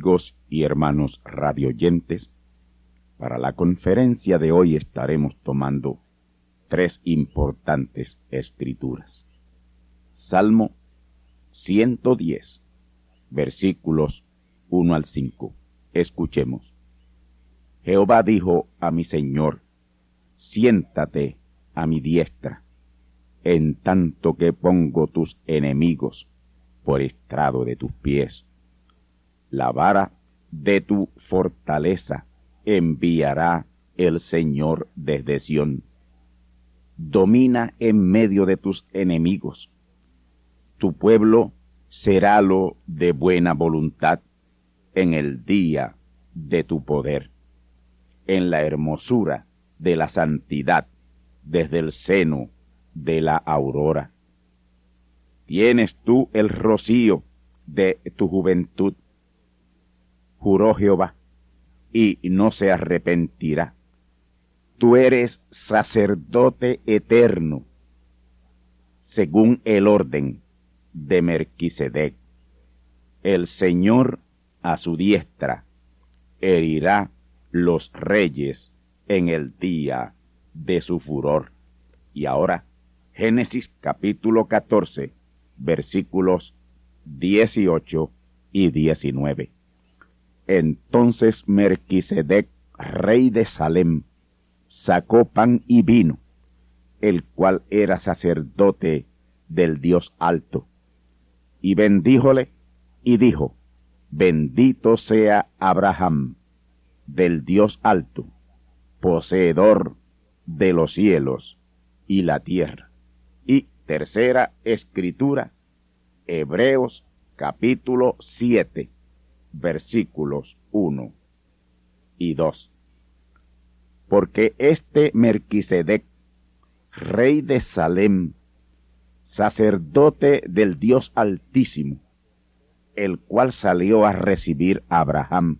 Amigos y hermanos radioyentes, para la conferencia de hoy estaremos tomando tres importantes escrituras. Salmo 110, versículos 1 al 5. Escuchemos. Jehová dijo a mi Señor, siéntate a mi diestra, en tanto que pongo tus enemigos por estrado de tus pies la vara de tu fortaleza enviará el Señor desde Sión. Domina en medio de tus enemigos. Tu pueblo será lo de buena voluntad en el día de tu poder, en la hermosura de la santidad desde el seno de la aurora. Tienes tú el rocío de tu juventud juró Jehová, y no se arrepentirá. Tú eres sacerdote eterno, según el orden de Merquisedec. El Señor a su diestra herirá los reyes en el día de su furor. Y ahora, Génesis capítulo 14, versículos 18 y 19. Entonces Merquisedec, rey de Salem, sacó pan y vino, el cual era sacerdote del Dios alto, y bendíjole y dijo, bendito sea Abraham, del Dios alto, poseedor de los cielos y la tierra. Y tercera escritura, Hebreos capítulo 7 versículos 1 y 2. Porque este Merquisedec, rey de Salem, sacerdote del Dios Altísimo, el cual salió a recibir a Abraham,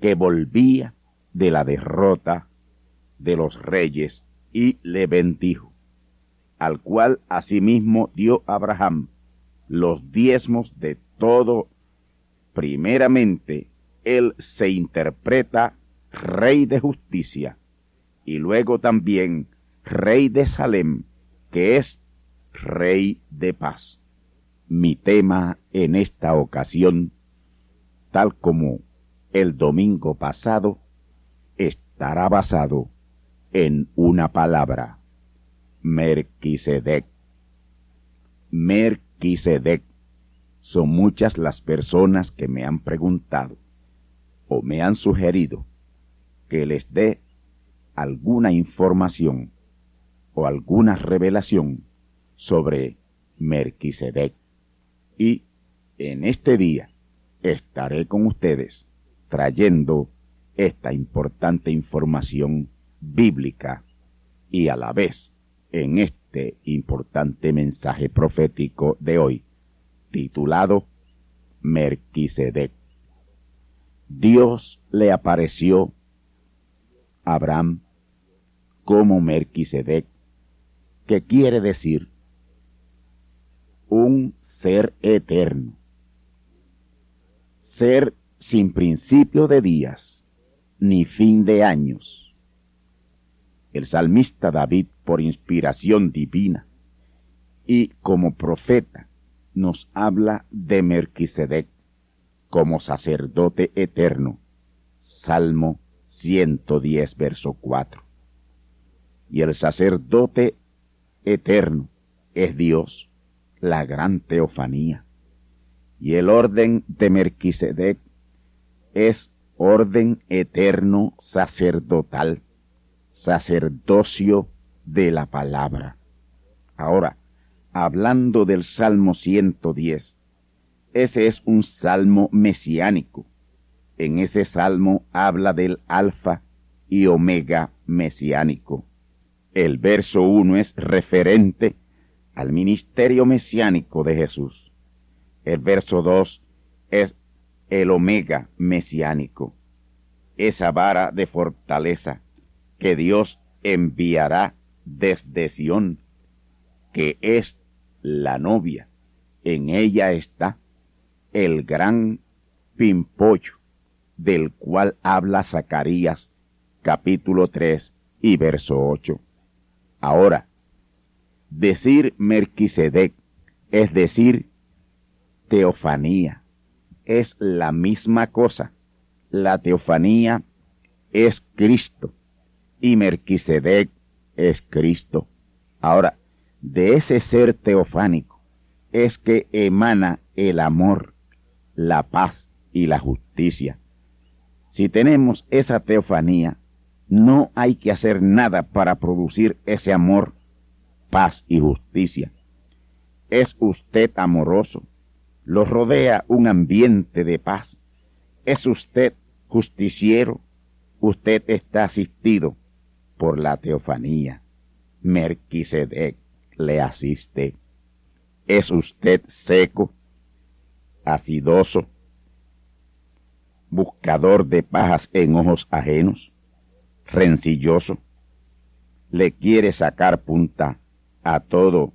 que volvía de la derrota de los reyes, y le bendijo, al cual asimismo dio Abraham los diezmos de todo primeramente él se interpreta rey de justicia y luego también rey de Salem, que es rey de paz. Mi tema en esta ocasión, tal como el domingo pasado, estará basado en una palabra, Merquisedec. Merquisedec son muchas las personas que me han preguntado o me han sugerido que les dé alguna información o alguna revelación sobre Melquisedec. Y en este día estaré con ustedes trayendo esta importante información bíblica y a la vez en este importante mensaje profético de hoy, titulado Melquisedec. Dios le apareció a Abraham como Melquisedec, que quiere decir un ser eterno, ser sin principio de días ni fin de años. El salmista David, por inspiración divina y como profeta, nos habla de Melquisedec como sacerdote eterno. Salmo 110, verso 4. Y el sacerdote eterno es Dios, la gran teofanía. Y el orden de Melquisedec es orden eterno sacerdotal, sacerdocio de la palabra. Ahora, hablando del Salmo 110, ese es un salmo mesiánico. En ese salmo habla del alfa y omega mesiánico. El verso 1 es referente al ministerio mesiánico de Jesús. El verso 2 es el omega mesiánico, esa vara de fortaleza que Dios enviará desde Sión, que es la novia. En ella está el gran pimpollo del cual habla Zacarías capítulo 3 y verso 8. Ahora, decir Merquisedec es decir teofanía, es la misma cosa. La teofanía es Cristo y Merquisedec es Cristo. Ahora, de ese ser teofánico es que emana el amor la paz y la justicia. Si tenemos esa teofanía, no hay que hacer nada para producir ese amor, paz y justicia. Es usted amoroso, lo rodea un ambiente de paz. Es usted justiciero, usted está asistido por la teofanía. Merquisedec le asiste. Es usted seco, acidoso, buscador de pajas en ojos ajenos, rencilloso, le quiere sacar punta a todo.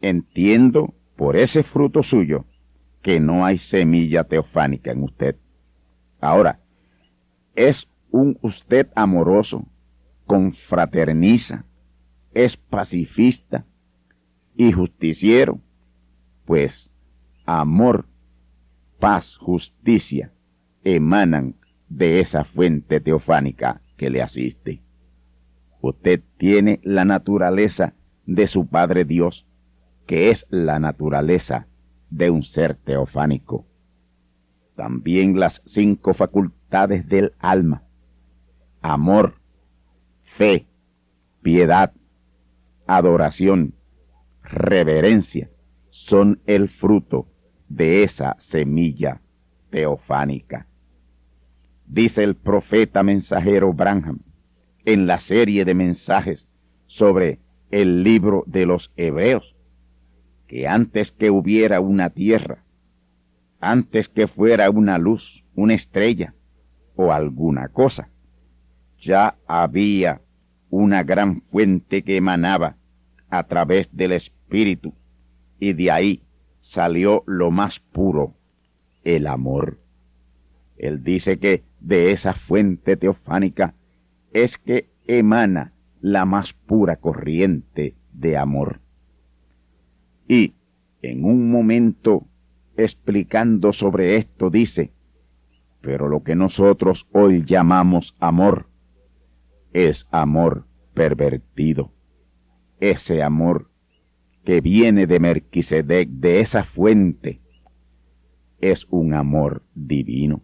Entiendo por ese fruto suyo que no hay semilla teofánica en usted. Ahora, es un usted amoroso, confraterniza, es pacifista y justiciero, pues amor, paz, justicia emanan de esa fuente teofánica que le asiste. Usted tiene la naturaleza de su Padre Dios, que es la naturaleza de un ser teofánico. También las cinco facultades del alma, amor, fe, piedad, adoración, reverencia, son el fruto de esa semilla teofánica. Dice el profeta mensajero Branham en la serie de mensajes sobre el libro de los Hebreos, que antes que hubiera una tierra, antes que fuera una luz, una estrella o alguna cosa, ya había una gran fuente que emanaba a través del Espíritu y de ahí salió lo más puro, el amor. Él dice que de esa fuente teofánica es que emana la más pura corriente de amor. Y en un momento explicando sobre esto dice, pero lo que nosotros hoy llamamos amor es amor pervertido. Ese amor que viene de Merquisedec, de esa fuente, es un amor divino.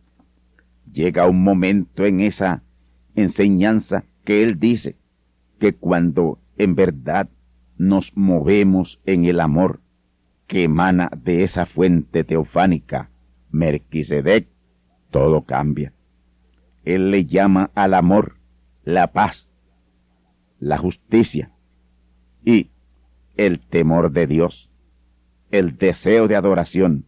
Llega un momento en esa enseñanza que él dice que cuando en verdad nos movemos en el amor que emana de esa fuente teofánica, Merquisedec, todo cambia. Él le llama al amor la paz, la justicia y el temor de Dios, el deseo de adoración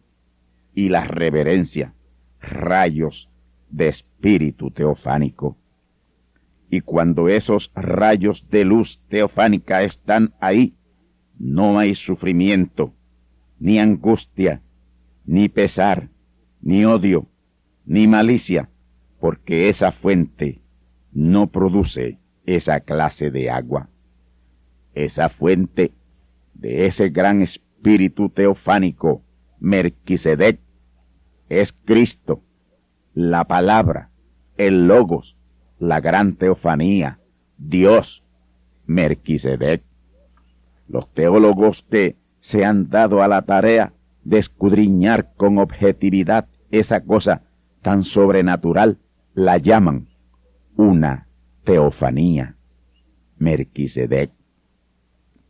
y la reverencia, rayos de espíritu teofánico. Y cuando esos rayos de luz teofánica están ahí, no hay sufrimiento, ni angustia, ni pesar, ni odio, ni malicia, porque esa fuente no produce esa clase de agua. Esa fuente de ese gran espíritu teofánico, Merquisedec, es Cristo, la palabra, el logos, la gran teofanía, Dios, Merquisedec. Los teólogos que se han dado a la tarea de escudriñar con objetividad esa cosa tan sobrenatural, la llaman una teofanía, Merquisedec.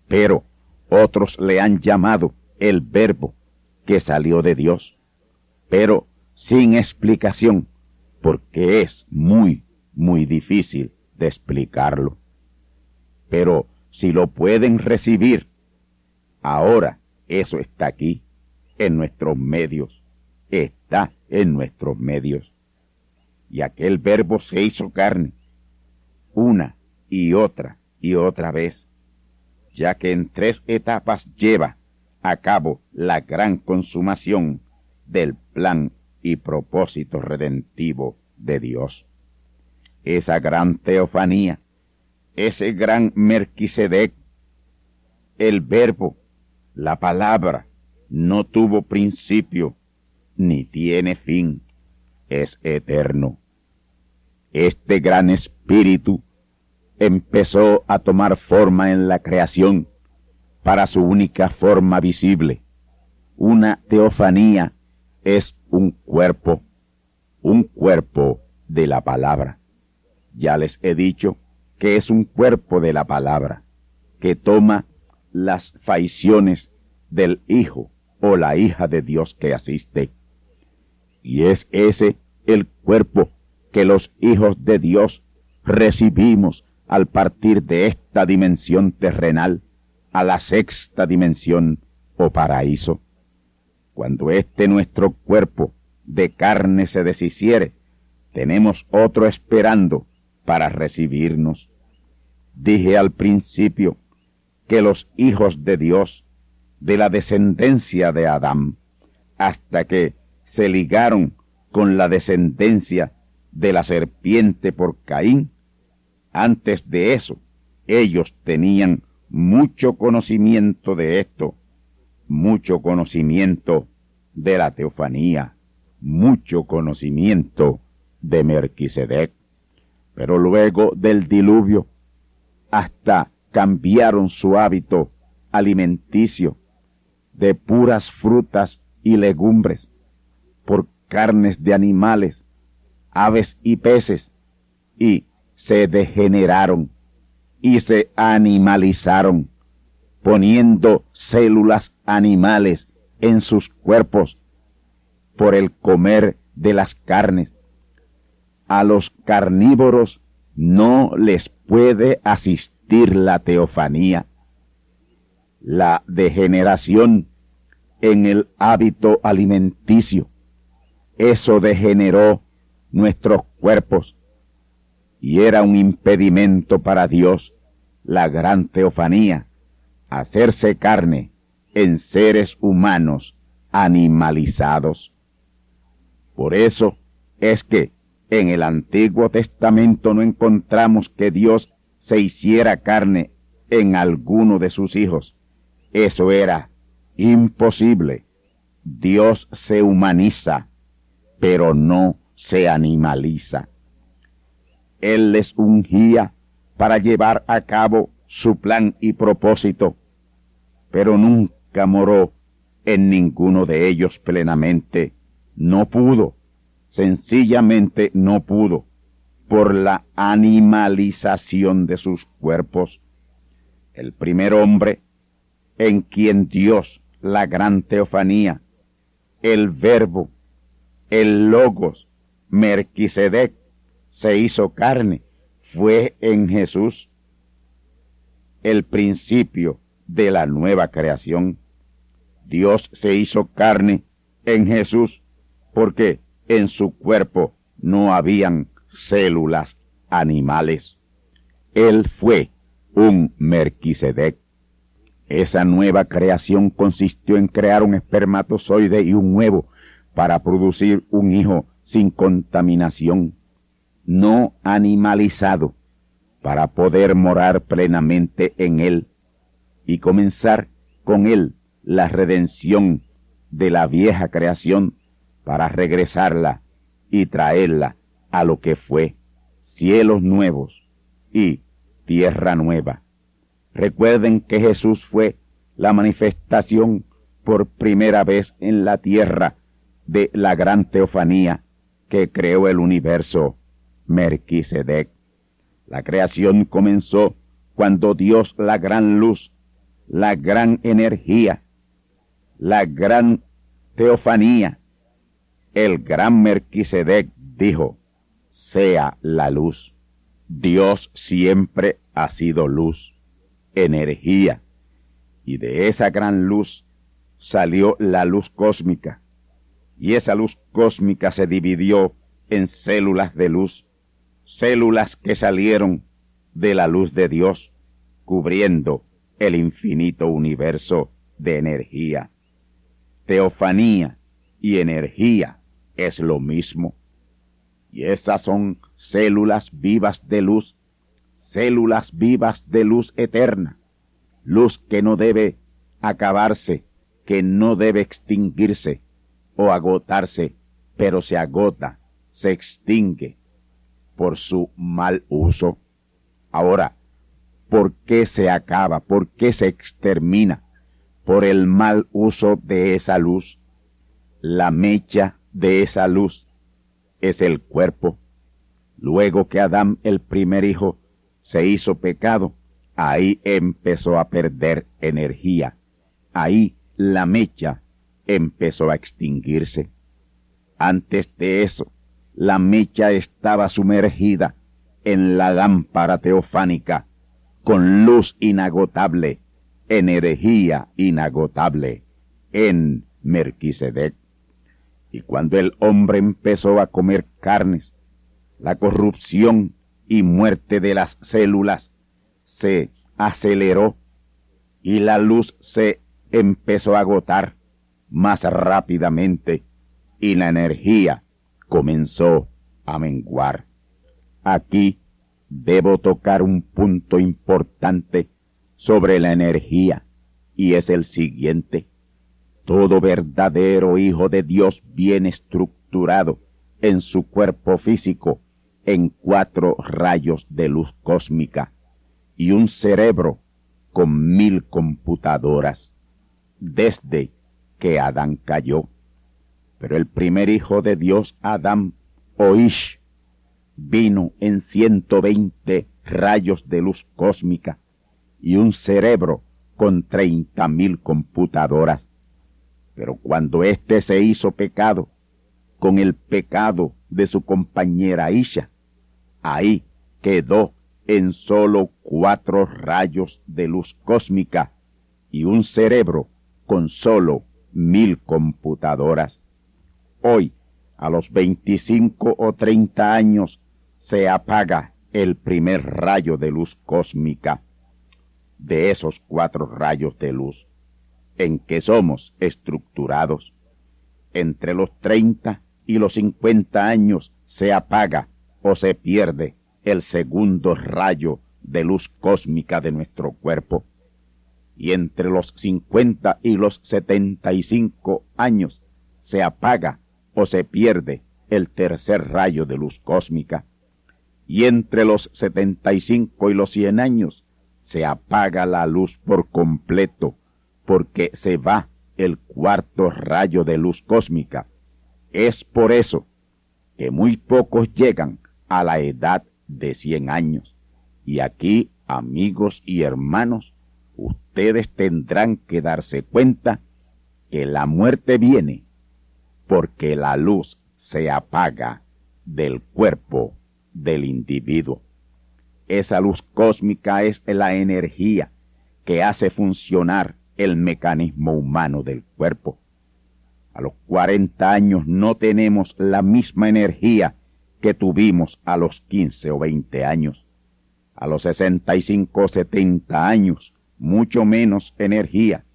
Pero otros le han llamado el verbo que salió de Dios, pero sin explicación, porque es muy, muy difícil de explicarlo. Pero si lo pueden recibir, ahora eso está aquí, en nuestros medios, está en nuestros medios. Y aquel verbo se hizo carne, una y otra y otra vez, ya que en tres etapas lleva a cabo la gran consumación del plan y propósito redentivo de Dios. Esa gran teofanía, ese gran Merquisedec, el verbo, la palabra, no tuvo principio ni tiene fin, es eterno. Este gran espíritu empezó a tomar forma en la creación para su única forma visible, una teofanía es un cuerpo, un cuerpo de la palabra. Ya les he dicho que es un cuerpo de la palabra, que toma las faiciones del Hijo o la hija de Dios que asiste. Y es ese el cuerpo que los hijos de Dios recibimos al partir de esta dimensión terrenal a la sexta dimensión o paraíso. Cuando este nuestro cuerpo de carne se deshiciere, tenemos otro esperando para recibirnos. Dije al principio que los hijos de Dios, de la descendencia de Adán, hasta que se ligaron con la descendencia de la serpiente por Caín, antes de eso ellos tenían mucho conocimiento de esto mucho conocimiento de la teofanía, mucho conocimiento de Merquisedec. Pero luego del diluvio, hasta cambiaron su hábito alimenticio de puras frutas y legumbres por carnes de animales, aves y peces, y se degeneraron y se animalizaron poniendo células animales en sus cuerpos por el comer de las carnes. A los carnívoros no les puede asistir la teofanía. La degeneración en el hábito alimenticio, eso degeneró nuestros cuerpos y era un impedimento para Dios la gran teofanía hacerse carne en seres humanos animalizados. Por eso es que en el Antiguo Testamento no encontramos que Dios se hiciera carne en alguno de sus hijos. Eso era imposible. Dios se humaniza, pero no se animaliza. Él les ungía para llevar a cabo su plan y propósito, pero nunca moró en ninguno de ellos plenamente. No pudo, sencillamente no pudo, por la animalización de sus cuerpos. El primer hombre en quien Dios, la gran teofanía, el verbo, el logos, Merquisedec, se hizo carne, fue en Jesús el principio de la nueva creación. Dios se hizo carne en Jesús porque en su cuerpo no habían células animales. Él fue un Merquisedec. Esa nueva creación consistió en crear un espermatozoide y un huevo para producir un hijo sin contaminación, no animalizado, para poder morar plenamente en él y comenzar con él la redención de la vieja creación para regresarla y traerla a lo que fue cielos nuevos y tierra nueva. Recuerden que Jesús fue la manifestación por primera vez en la tierra de la gran teofanía que creó el universo, Merquisedec. La creación comenzó cuando Dios, la gran luz, la gran energía, la gran teofanía, el gran Merquisedec dijo, sea la luz. Dios siempre ha sido luz energía. Y de esa gran luz salió la luz cósmica. Y esa luz cósmica se dividió en células de luz, células que salieron de la luz de Dios, cubriendo el infinito universo de energía. Teofanía y energía es lo mismo. Y esas son células vivas de luz células vivas de luz eterna, luz que no debe acabarse, que no debe extinguirse o agotarse, pero se agota, se extingue por su mal uso. Ahora, ¿por qué se acaba? ¿Por qué se extermina? Por el mal uso de esa luz. La mecha de esa luz es el cuerpo. Luego que Adán, el primer hijo, se hizo pecado, ahí empezó a perder energía. Ahí la mecha empezó a extinguirse. Antes de eso, la mecha estaba sumergida en la lámpara teofánica, con luz inagotable, energía inagotable, en Merquisedec. Y cuando el hombre empezó a comer carnes, la corrupción y muerte de las células se aceleró y la luz se empezó a agotar más rápidamente y la energía comenzó a menguar. Aquí debo tocar un punto importante sobre la energía y es el siguiente. Todo verdadero hijo de Dios bien estructurado en su cuerpo físico en cuatro rayos de luz cósmica y un cerebro con mil computadoras desde que Adán cayó. Pero el primer hijo de Dios, Adán, Oish, vino en ciento veinte rayos de luz cósmica y un cerebro con treinta mil computadoras. Pero cuando éste se hizo pecado, con el pecado de su compañera Isha, Ahí quedó en solo cuatro rayos de luz cósmica y un cerebro con solo mil computadoras. Hoy, a los 25 o 30 años, se apaga el primer rayo de luz cósmica de esos cuatro rayos de luz en que somos estructurados. Entre los 30 y los 50 años se apaga o se pierde el segundo rayo de luz cósmica de nuestro cuerpo. Y entre los 50 y los 75 años se apaga o se pierde el tercer rayo de luz cósmica. Y entre los 75 y los 100 años se apaga la luz por completo porque se va el cuarto rayo de luz cósmica. Es por eso que muy pocos llegan a la edad de cien años. Y aquí, amigos y hermanos, ustedes tendrán que darse cuenta que la muerte viene porque la luz se apaga del cuerpo del individuo. Esa luz cósmica es la energía que hace funcionar el mecanismo humano del cuerpo. A los 40 años no tenemos la misma energía que tuvimos a los 15 o 20 años. A los 65 o 70 años, mucho menos energía.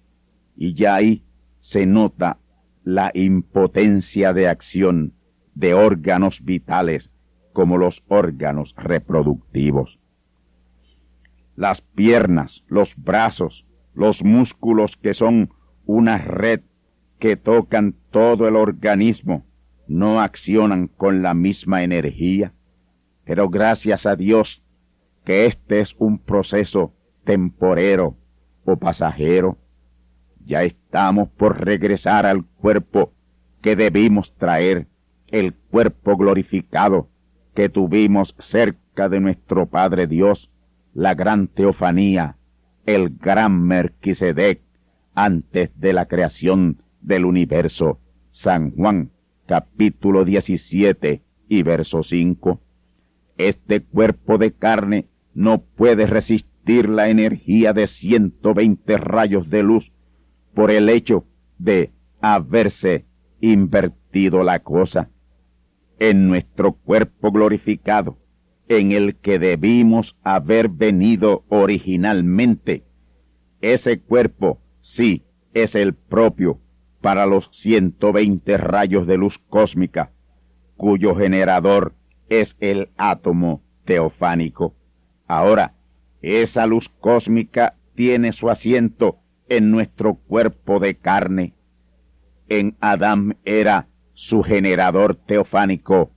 Y ya ahí se nota la impotencia de acción de órganos vitales como los órganos reproductivos. Las piernas, los brazos, los músculos que son una red que tocan todo el organismo, no accionan con la misma energía, pero gracias a Dios que este es un proceso temporero o pasajero, ya estamos por regresar al cuerpo que debimos traer, el cuerpo glorificado que tuvimos cerca de nuestro Padre Dios, la gran teofanía, el gran Merquisedec, antes de la creación del universo. San Juan, capítulo 17 y verso 5. Este cuerpo de carne no puede resistir la energía de 120 rayos de luz por el hecho de haberse invertido la cosa. En nuestro cuerpo glorificado, en el que debimos haber venido originalmente, ese cuerpo sí es el propio para los 120 rayos de luz cósmica, cuyo generador es el átomo teofánico. Ahora, esa luz cósmica tiene su asiento en nuestro cuerpo de carne. En Adán era su generador teofánico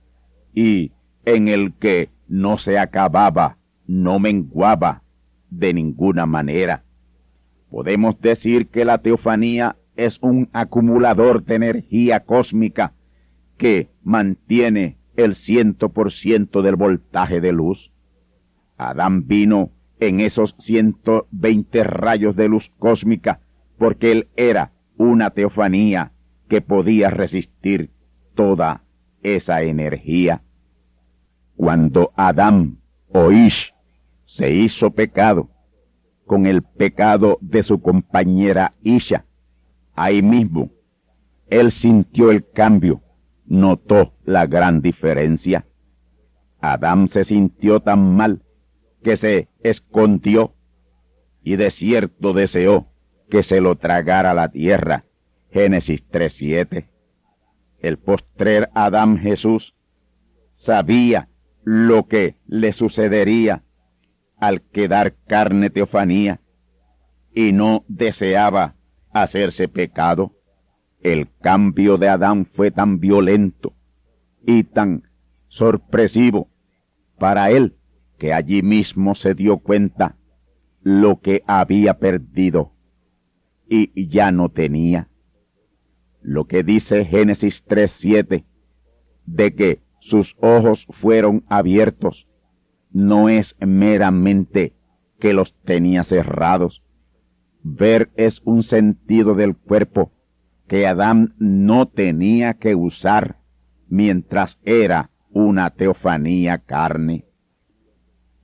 y en el que no se acababa, no menguaba de ninguna manera. Podemos decir que la teofanía es un acumulador de energía cósmica que mantiene el ciento por ciento del voltaje de luz. Adán vino en esos 120 rayos de luz cósmica, porque él era una teofanía que podía resistir toda esa energía. Cuando Adán o Ish se hizo pecado con el pecado de su compañera Isha, ahí mismo él sintió el cambio, notó la gran diferencia. Adán se sintió tan mal que se escondió y de cierto deseó que se lo tragara la tierra. Génesis 3.7. El postrer Adán Jesús sabía lo que le sucedería al quedar carne teofanía y no deseaba hacerse pecado. El cambio de Adán fue tan violento y tan sorpresivo para él que allí mismo se dio cuenta lo que había perdido y ya no tenía. Lo que dice Génesis 3.7 de que sus ojos fueron abiertos no es meramente que los tenía cerrados. Ver es un sentido del cuerpo que Adán no tenía que usar mientras era una teofanía carne.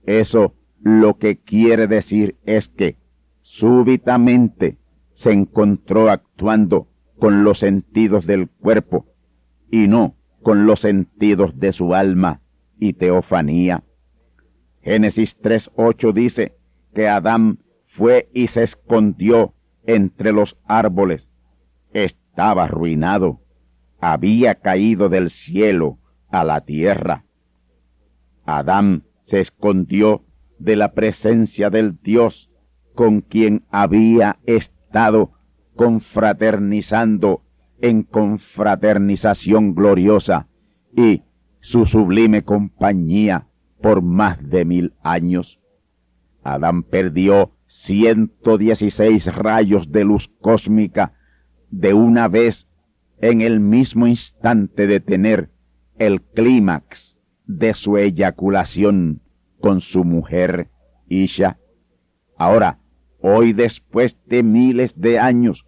Eso lo que quiere decir es que súbitamente se encontró actuando con los sentidos del cuerpo y no con los sentidos de su alma y teofanía. Génesis 3.8 dice que Adán fue y se escondió entre los árboles. Estaba arruinado, había caído del cielo a la tierra. Adán se escondió de la presencia del Dios con quien había estado confraternizando en confraternización gloriosa y su sublime compañía por más de mil años. Adán perdió ciento dieciséis rayos de luz cósmica de una vez en el mismo instante de tener el clímax de su eyaculación con su mujer Isha. Ahora, Hoy después de miles de años,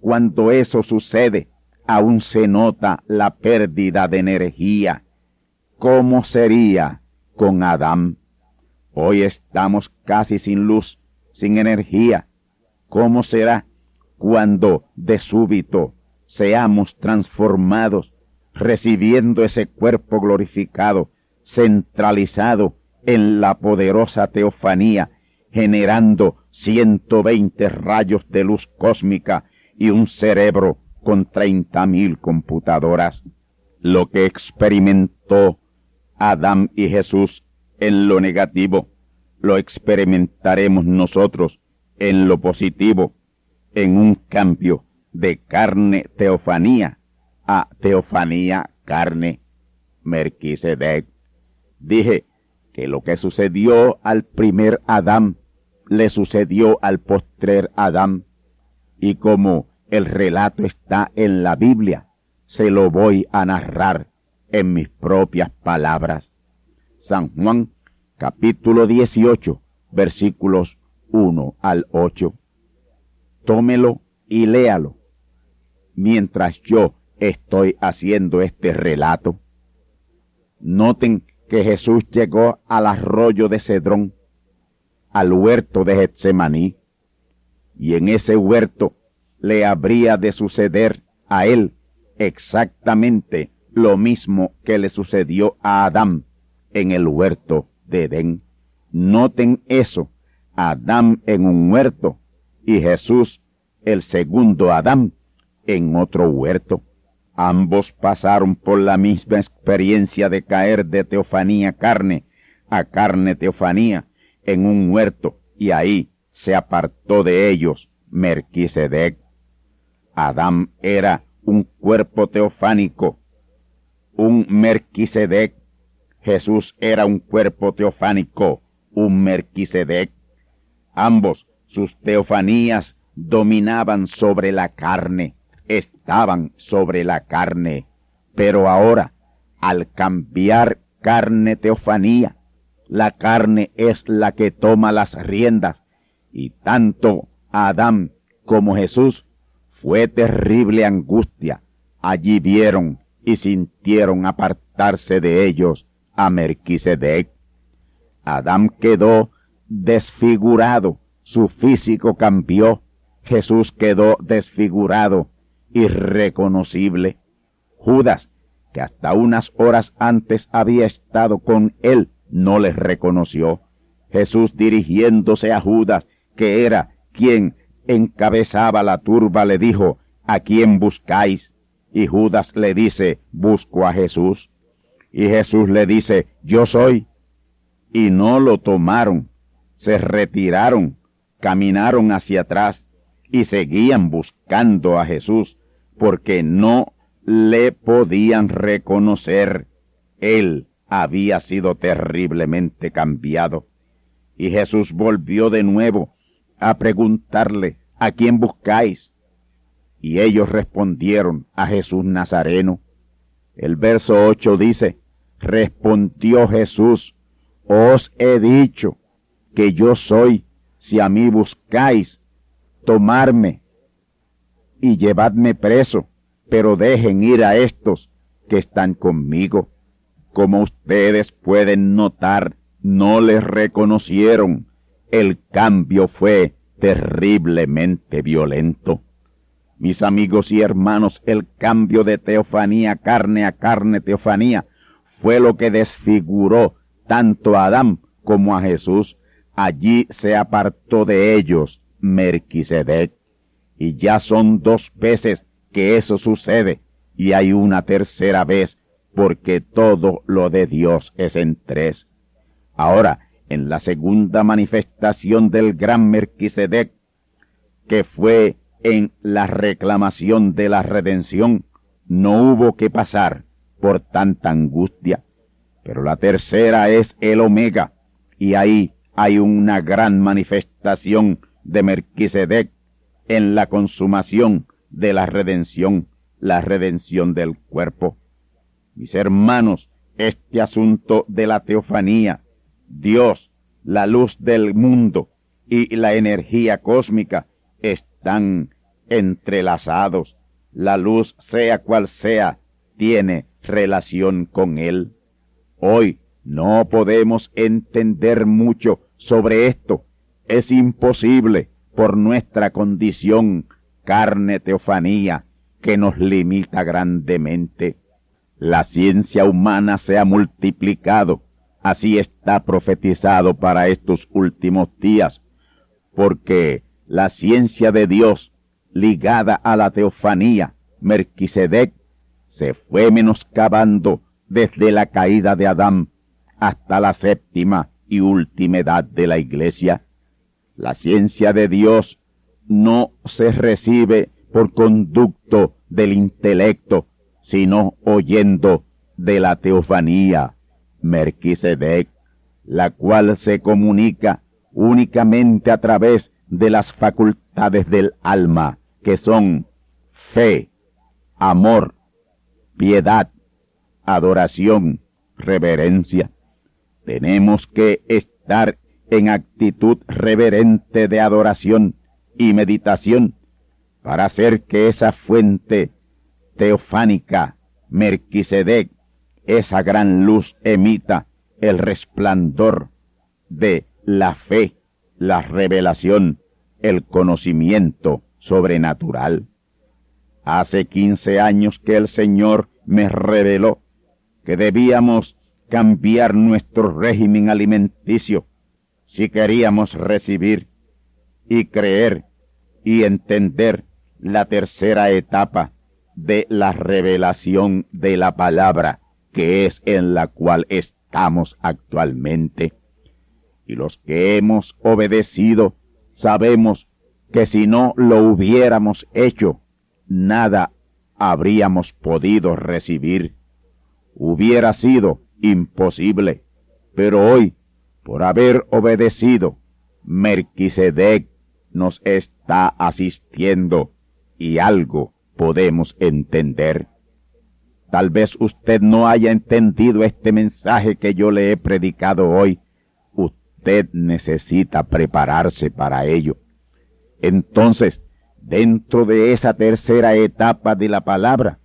cuando eso sucede, aún se nota la pérdida de energía. ¿Cómo sería con Adán? Hoy estamos casi sin luz, sin energía. ¿Cómo será cuando de súbito seamos transformados, recibiendo ese cuerpo glorificado, centralizado en la poderosa teofanía, generando 120 rayos de luz cósmica y un cerebro con treinta mil computadoras. Lo que experimentó Adán y Jesús en lo negativo, lo experimentaremos nosotros en lo positivo, en un cambio de carne teofanía a teofanía carne Merquisedec. Dije que lo que sucedió al primer Adán le sucedió al postrer Adán, y como el relato está en la Biblia, se lo voy a narrar en mis propias palabras. San Juan capítulo 18 versículos 1 al 8. Tómelo y léalo mientras yo estoy haciendo este relato. Noten que Jesús llegó al arroyo de Cedrón, al huerto de Getsemaní, y en ese huerto le habría de suceder a él exactamente lo mismo que le sucedió a Adán en el huerto de Edén. Noten eso, Adán en un huerto y Jesús, el segundo Adán, en otro huerto. Ambos pasaron por la misma experiencia de caer de teofanía carne a carne teofanía en un huerto y ahí se apartó de ellos Merquisedec. Adán era un cuerpo teofánico, un Merquisedec. Jesús era un cuerpo teofánico, un Merquisedec. Ambos, sus teofanías, dominaban sobre la carne, estaban sobre la carne. Pero ahora, al cambiar carne teofanía, la carne es la que toma las riendas, y tanto Adán como Jesús fue terrible angustia. Allí vieron y sintieron apartarse de ellos a Merquisedec. Adán quedó desfigurado, su físico cambió, Jesús quedó desfigurado, irreconocible. Judas, que hasta unas horas antes había estado con él, no les reconoció. Jesús dirigiéndose a Judas, que era quien encabezaba la turba, le dijo, ¿A quién buscáis? Y Judas le dice, busco a Jesús. Y Jesús le dice, yo soy. Y no lo tomaron, se retiraron, caminaron hacia atrás y seguían buscando a Jesús, porque no le podían reconocer. Él había sido terriblemente cambiado. Y Jesús volvió de nuevo a preguntarle, ¿a quién buscáis? Y ellos respondieron, a Jesús Nazareno. El verso 8 dice, respondió Jesús, os he dicho que yo soy, si a mí buscáis, tomarme y llevadme preso, pero dejen ir a estos que están conmigo. Como ustedes pueden notar, no les reconocieron el cambio fue terriblemente violento. Mis amigos y hermanos, el cambio de teofanía carne a carne teofanía fue lo que desfiguró tanto a Adán como a Jesús. Allí se apartó de ellos Merquisedec. Y ya son dos veces que eso sucede, y hay una tercera vez, porque todo lo de Dios es en tres. Ahora, en la segunda manifestación del gran Merquisedec, que fue en la reclamación de la redención, no hubo que pasar por tanta angustia. Pero la tercera es el Omega, y ahí hay una gran manifestación de Merquisedec en la consumación de la redención, la redención del cuerpo. Mis hermanos, este asunto de la teofanía, Dios, la luz del mundo, y la energía cósmica están entrelazados. La luz, sea cual sea, tiene relación con él. Hoy no podemos entender mucho sobre esto. Es imposible por nuestra condición carne teofanía que nos limita grandemente. La ciencia humana se ha multiplicado, así está profetizado para estos últimos días, porque la ciencia de Dios ligada a la teofanía, Merquisedec, se fue menoscabando desde la caída de Adán hasta la séptima y última edad de la iglesia. La ciencia de Dios no se recibe por conducto del intelecto, sino oyendo de la teofanía, Merquisedec, la cual se comunica únicamente a través de las facultades del alma, que son fe, amor, piedad, adoración, reverencia. Tenemos que estar en actitud reverente de adoración y meditación para hacer que esa fuente teofánica, Merquisedec, esa gran luz emita el resplandor de la fe, la revelación, el conocimiento sobrenatural. Hace quince años que el Señor me reveló que debíamos cambiar nuestro régimen alimenticio si queríamos recibir y creer y entender la tercera etapa de la revelación de la palabra, que es en la cual estamos actualmente. Y los que hemos obedecido sabemos que si no lo hubiéramos hecho, nada habríamos podido recibir. Hubiera sido imposible, pero hoy, por haber obedecido, Merquisedec nos está asistiendo y algo podemos entender. Tal vez usted no haya entendido este mensaje que yo le he predicado hoy. Usted necesita prepararse para ello. Entonces, dentro de esa tercera etapa de la palabra,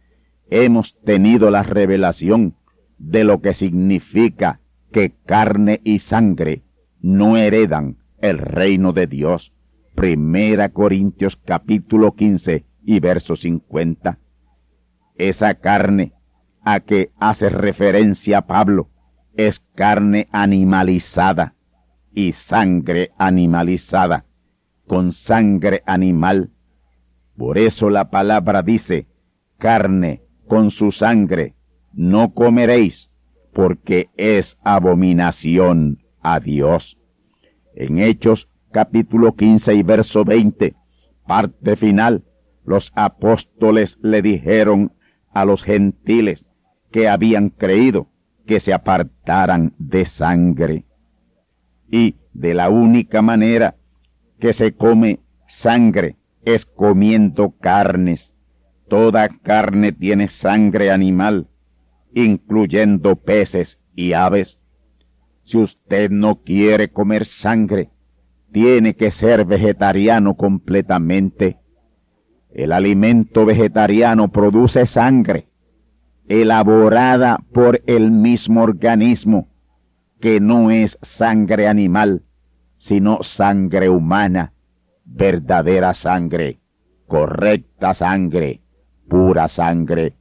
hemos tenido la revelación de lo que significa que carne y sangre no heredan el reino de Dios. Primera Corintios capítulo 15 y verso 50. Esa carne a que hace referencia Pablo es carne animalizada y sangre animalizada con sangre animal. Por eso la palabra dice, carne con su sangre no comeréis, porque es abominación a Dios. En Hechos capítulo 15 y verso 20, parte final, los apóstoles le dijeron a los gentiles que habían creído que se apartaran de sangre. Y de la única manera que se come sangre es comiendo carnes. Toda carne tiene sangre animal, incluyendo peces y aves. Si usted no quiere comer sangre, tiene que ser vegetariano completamente. El alimento vegetariano produce sangre, elaborada por el mismo organismo, que no es sangre animal, sino sangre humana, verdadera sangre, correcta sangre, pura sangre.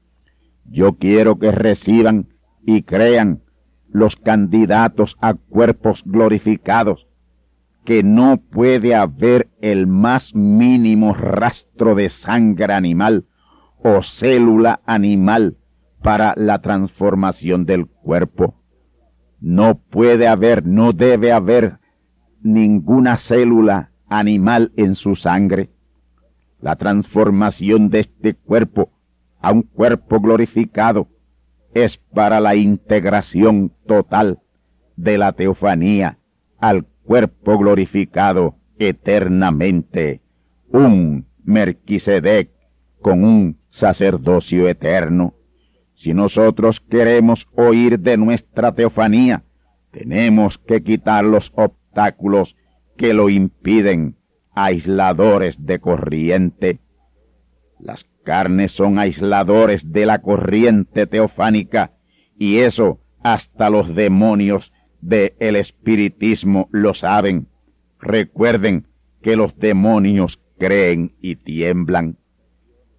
Yo quiero que reciban y crean los candidatos a cuerpos glorificados, que no puede haber el más mínimo rastro de sangre animal o célula animal para la transformación del cuerpo. No puede haber, no debe haber ninguna célula animal en su sangre. La transformación de este cuerpo a un cuerpo glorificado es para la integración total de la teofanía al cuerpo glorificado eternamente, un Merquisedec con un sacerdocio eterno. Si nosotros queremos oír de nuestra teofanía, tenemos que quitar los obstáculos que lo impiden, aisladores de corriente. Las carnes son aisladores de la corriente teofánica, y eso hasta los demonios del espiritismo lo saben. Recuerden que los demonios creen y tiemblan.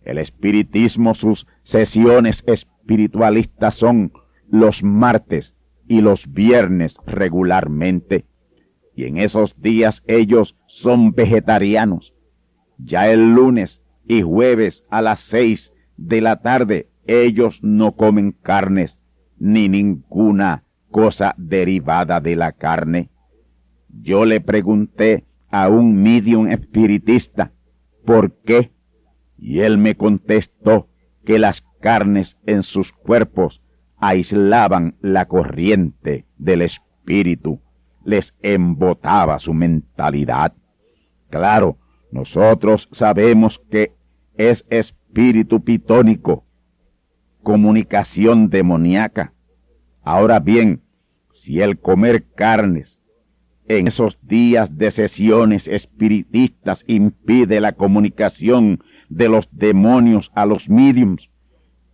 El espiritismo, sus sesiones espiritualistas son los martes y los viernes regularmente. Y en esos días ellos son vegetarianos. Ya el lunes y jueves a las seis de la tarde ellos no comen carnes ni ninguna cosa derivada de la carne. Yo le pregunté a un medium espiritista por qué y él me contestó que las carnes en sus cuerpos aislaban la corriente del espíritu, les embotaba su mentalidad. Claro, nosotros sabemos que es espíritu pitónico, comunicación demoníaca. Ahora bien, si el comer carnes en esos días de sesiones espiritistas impide la comunicación de los demonios a los mediums,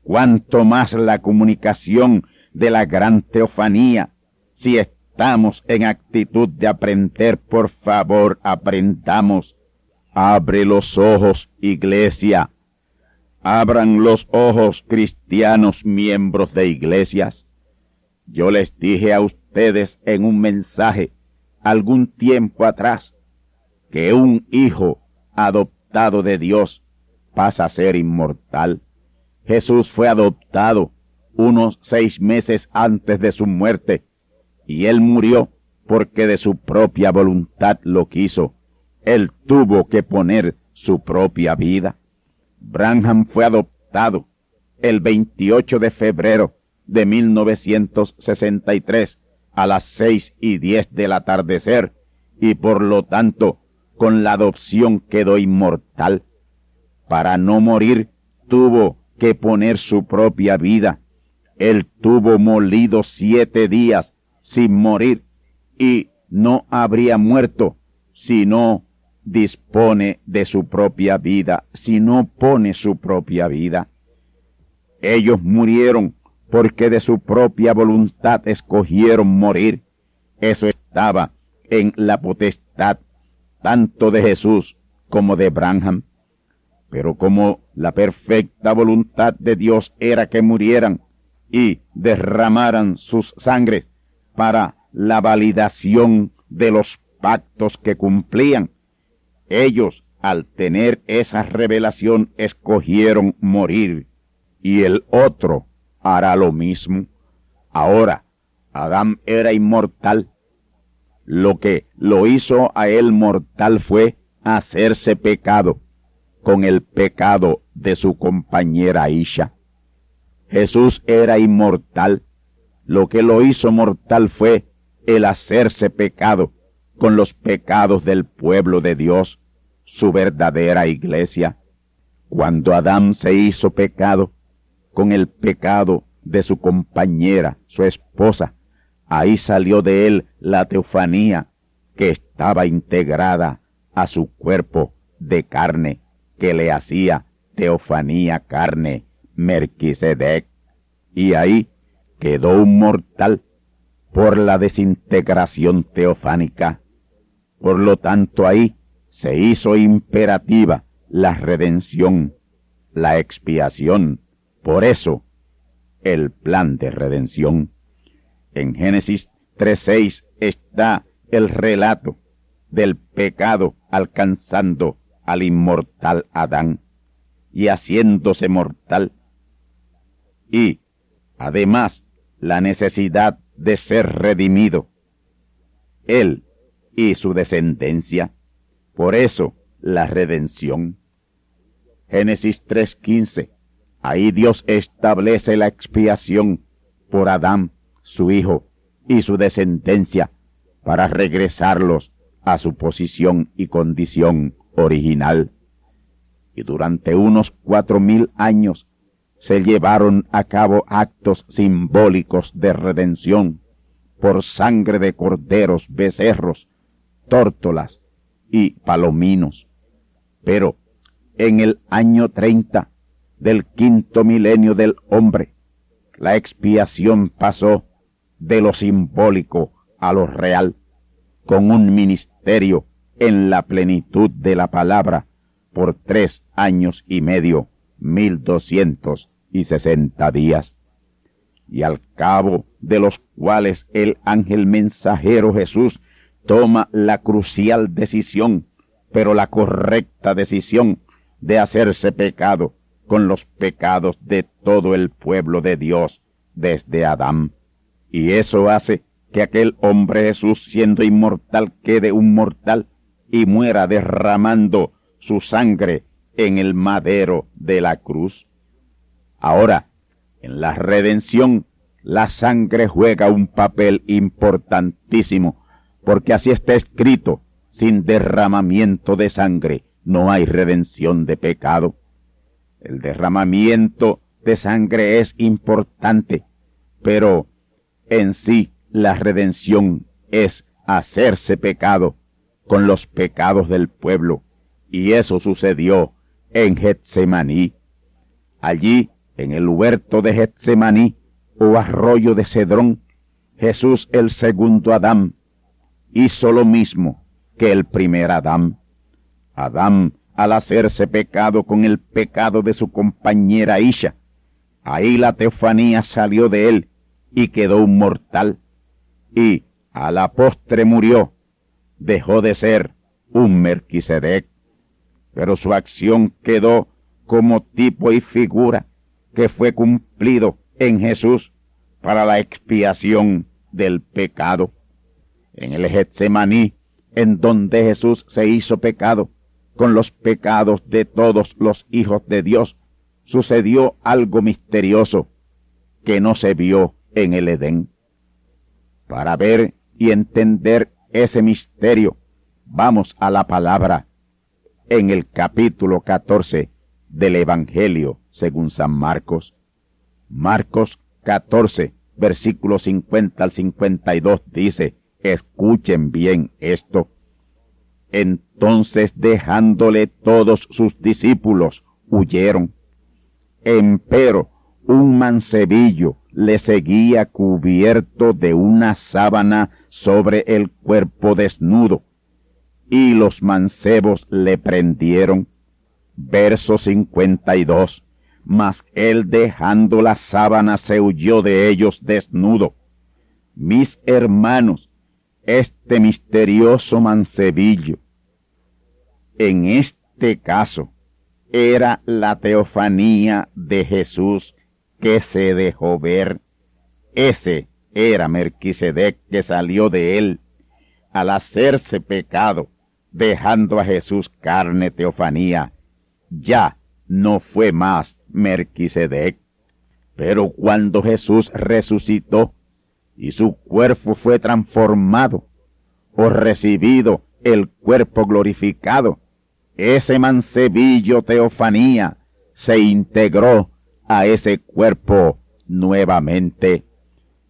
cuanto más la comunicación de la gran teofanía. Si estamos en actitud de aprender, por favor, aprendamos. Abre los ojos, iglesia. Abran los ojos, cristianos, miembros de iglesias. Yo les dije a ustedes en un mensaje algún tiempo atrás que un hijo adoptado de Dios pasa a ser inmortal. Jesús fue adoptado unos seis meses antes de su muerte y él murió porque de su propia voluntad lo quiso. Él tuvo que poner su propia vida. Branham fue adoptado el 28 de febrero de 1963 a las seis y diez del atardecer y por lo tanto con la adopción quedó inmortal. Para no morir tuvo que poner su propia vida. Él tuvo molido siete días sin morir y no habría muerto si no dispone de su propia vida, si no pone su propia vida. Ellos murieron porque de su propia voluntad escogieron morir. Eso estaba en la potestad tanto de Jesús como de Branham. Pero como la perfecta voluntad de Dios era que murieran y derramaran sus sangres para la validación de los pactos que cumplían, ellos al tener esa revelación escogieron morir y el otro hará lo mismo. Ahora, Adán era inmortal. Lo que lo hizo a él mortal fue hacerse pecado con el pecado de su compañera Isha. Jesús era inmortal. Lo que lo hizo mortal fue el hacerse pecado con los pecados del pueblo de Dios, su verdadera iglesia. Cuando Adán se hizo pecado con el pecado de su compañera, su esposa, ahí salió de él la teofanía que estaba integrada a su cuerpo de carne que le hacía teofanía carne, Merquisedec, y ahí quedó un mortal por la desintegración teofánica. Por lo tanto ahí se hizo imperativa la redención, la expiación. Por eso, el plan de redención. En Génesis 3.6 está el relato del pecado alcanzando al inmortal Adán y haciéndose mortal. Y, además, la necesidad de ser redimido. Él y su descendencia. Por eso, la redención. Génesis 3.15. Ahí Dios establece la expiación por Adán, su hijo, y su descendencia, para regresarlos a su posición y condición original. Y durante unos cuatro mil años se llevaron a cabo actos simbólicos de redención por sangre de corderos, becerros, tórtolas y palominos. Pero en el año 30 del quinto milenio del hombre, la expiación pasó de lo simbólico a lo real, con un ministerio en la plenitud de la palabra por tres años y medio, mil doscientos y sesenta días, y al cabo de los cuales el ángel mensajero Jesús toma la crucial decisión, pero la correcta decisión de hacerse pecado con los pecados de todo el pueblo de Dios desde Adán. Y eso hace que aquel hombre Jesús, siendo inmortal, quede un mortal y muera derramando su sangre en el madero de la cruz. Ahora, en la redención, la sangre juega un papel importantísimo, porque así está escrito, sin derramamiento de sangre no hay redención de pecado. El derramamiento de sangre es importante, pero en sí la redención es hacerse pecado con los pecados del pueblo, y eso sucedió en Getsemaní. Allí, en el huerto de Getsemaní, o arroyo de Cedrón, Jesús el segundo Adán hizo lo mismo que el primer Adán. Adán, al hacerse pecado con el pecado de su compañera Isha, ahí la teofanía salió de él y quedó un mortal, y a la postre murió, dejó de ser un Merquisedec, pero su acción quedó como tipo y figura que fue cumplido en Jesús para la expiación del pecado. En el Getsemaní, en donde Jesús se hizo pecado con los pecados de todos los hijos de Dios, sucedió algo misterioso que no se vio en el Edén. Para ver y entender ese misterio, vamos a la palabra en el capítulo 14 del Evangelio según San Marcos. Marcos 14, versículo 50 al 52 dice, escuchen bien esto. Entonces dejándole todos sus discípulos, huyeron. Empero un mancebillo le seguía cubierto de una sábana sobre el cuerpo desnudo, y los mancebos le prendieron. Verso 52. Mas él dejando la sábana se huyó de ellos desnudo. Mis hermanos, este misterioso mancebillo, en este caso, era la teofanía de Jesús que se dejó ver. Ese era Merquisedec que salió de él al hacerse pecado, dejando a Jesús carne teofanía. Ya no fue más Merquisedec. Pero cuando Jesús resucitó y su cuerpo fue transformado o recibido el cuerpo glorificado, ese mancebillo teofanía se integró a ese cuerpo nuevamente.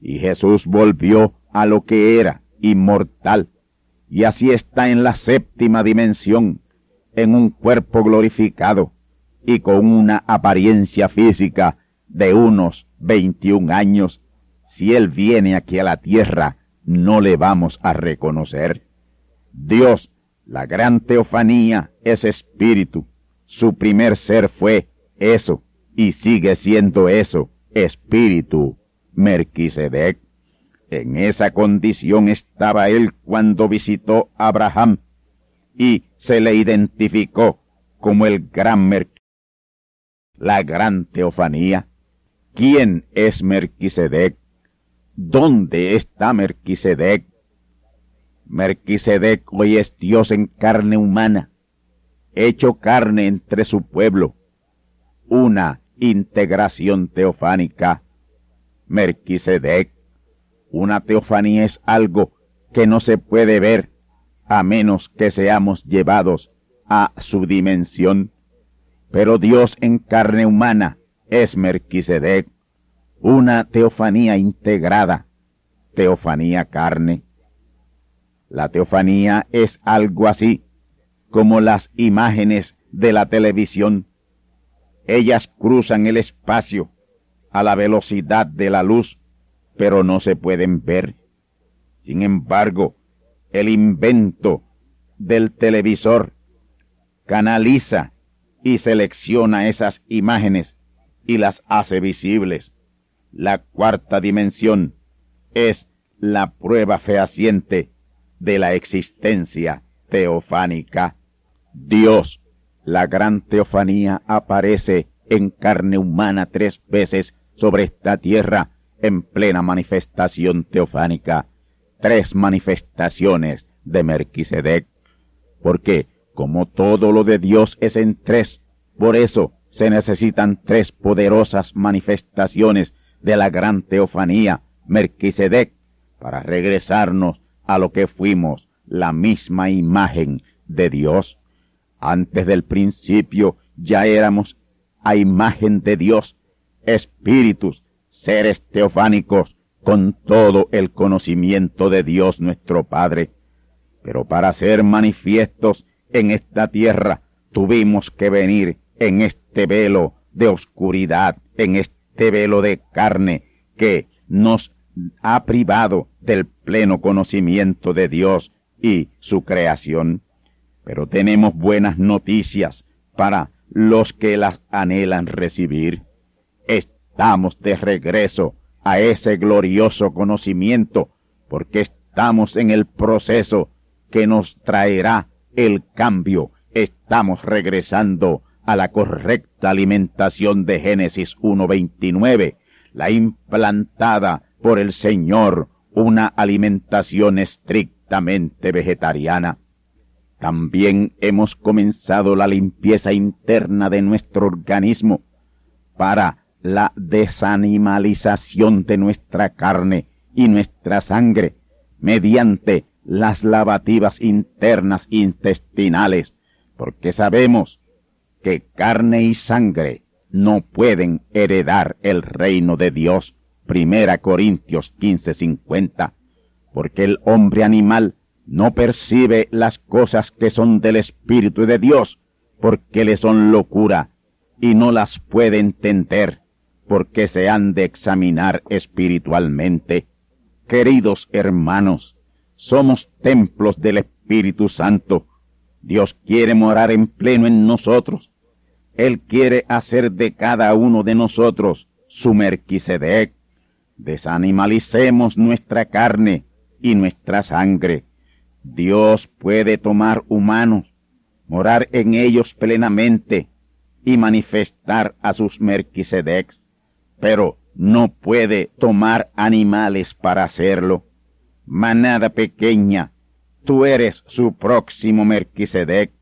Y Jesús volvió a lo que era inmortal. Y así está en la séptima dimensión, en un cuerpo glorificado y con una apariencia física de unos 21 años. Si Él viene aquí a la tierra, no le vamos a reconocer. Dios, la gran teofanía, es espíritu. Su primer ser fue eso, y sigue siendo eso, espíritu, Merquisedec. En esa condición estaba él cuando visitó a Abraham y se le identificó como el gran Merquisedec, la gran teofanía. ¿Quién es Merquisedec? ¿Dónde está Merquisedec? Merquisedec hoy es Dios en carne humana, hecho carne entre su pueblo, una integración teofánica. Merquisedec, una teofanía es algo que no se puede ver a menos que seamos llevados a su dimensión. Pero Dios en carne humana es Merquisedec, una teofanía integrada, teofanía carne. La teofanía es algo así como las imágenes de la televisión. Ellas cruzan el espacio a la velocidad de la luz, pero no se pueden ver. Sin embargo, el invento del televisor canaliza y selecciona esas imágenes y las hace visibles. La cuarta dimensión es la prueba fehaciente de la existencia teofánica. Dios, la gran teofanía, aparece en carne humana tres veces sobre esta tierra en plena manifestación teofánica. Tres manifestaciones de Melquisedec. Porque, como todo lo de Dios es en tres, por eso se necesitan tres poderosas manifestaciones de la gran teofanía, Melquisedec, para regresarnos a lo que fuimos, la misma imagen de Dios. Antes del principio ya éramos a imagen de Dios, espíritus, seres teofánicos, con todo el conocimiento de Dios nuestro Padre. Pero para ser manifiestos en esta tierra tuvimos que venir en este velo de oscuridad, en este velo de carne que nos ha privado del pleno conocimiento de Dios y su creación pero tenemos buenas noticias para los que las anhelan recibir. Estamos de regreso a ese glorioso conocimiento porque estamos en el proceso que nos traerá el cambio. Estamos regresando a la correcta alimentación de Génesis 1.29, la implantada por el Señor, una alimentación estrictamente vegetariana. También hemos comenzado la limpieza interna de nuestro organismo para la desanimalización de nuestra carne y nuestra sangre mediante las lavativas internas intestinales, porque sabemos que carne y sangre no pueden heredar el reino de Dios. Primera Corintios 15:50, porque el hombre animal no percibe las cosas que son del Espíritu de Dios, porque le son locura, y no las puede entender, porque se han de examinar espiritualmente. Queridos hermanos, somos templos del Espíritu Santo. Dios quiere morar en pleno en nosotros. Él quiere hacer de cada uno de nosotros su Merquisedec. Desanimalicemos nuestra carne y nuestra sangre Dios puede tomar humanos, morar en ellos plenamente y manifestar a sus Merquisedecs, pero no puede tomar animales para hacerlo. Manada pequeña, tú eres su próximo Merquisedec.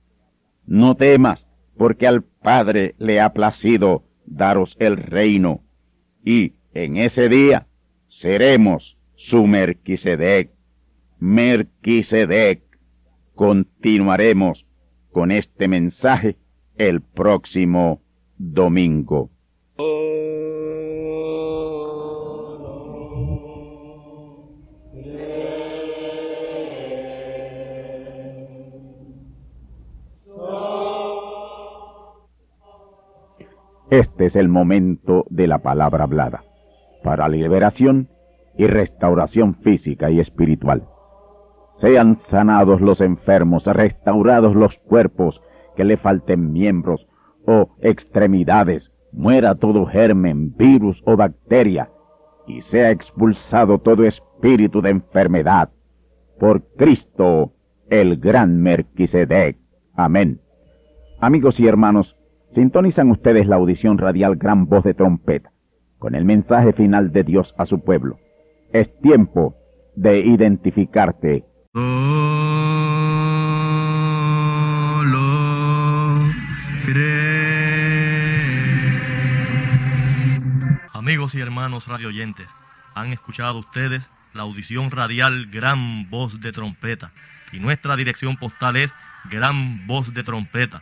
No temas, porque al Padre le ha placido daros el reino, y en ese día seremos su Merquisedec. Merquisedec. Continuaremos con este mensaje el próximo domingo. Este es el momento de la palabra hablada, para liberación y restauración física y espiritual. Sean sanados los enfermos, restaurados los cuerpos, que le falten miembros o extremidades, muera todo germen, virus o bacteria, y sea expulsado todo espíritu de enfermedad. Por Cristo, el gran Merquisedec. Amén. Amigos y hermanos, sintonizan ustedes la audición radial Gran Voz de Trompeta, con el mensaje final de Dios a su pueblo. Es tiempo de identificarte. Amigos y hermanos radioyentes, han escuchado ustedes la audición radial Gran Voz de Trompeta y nuestra dirección postal es Gran Voz de Trompeta,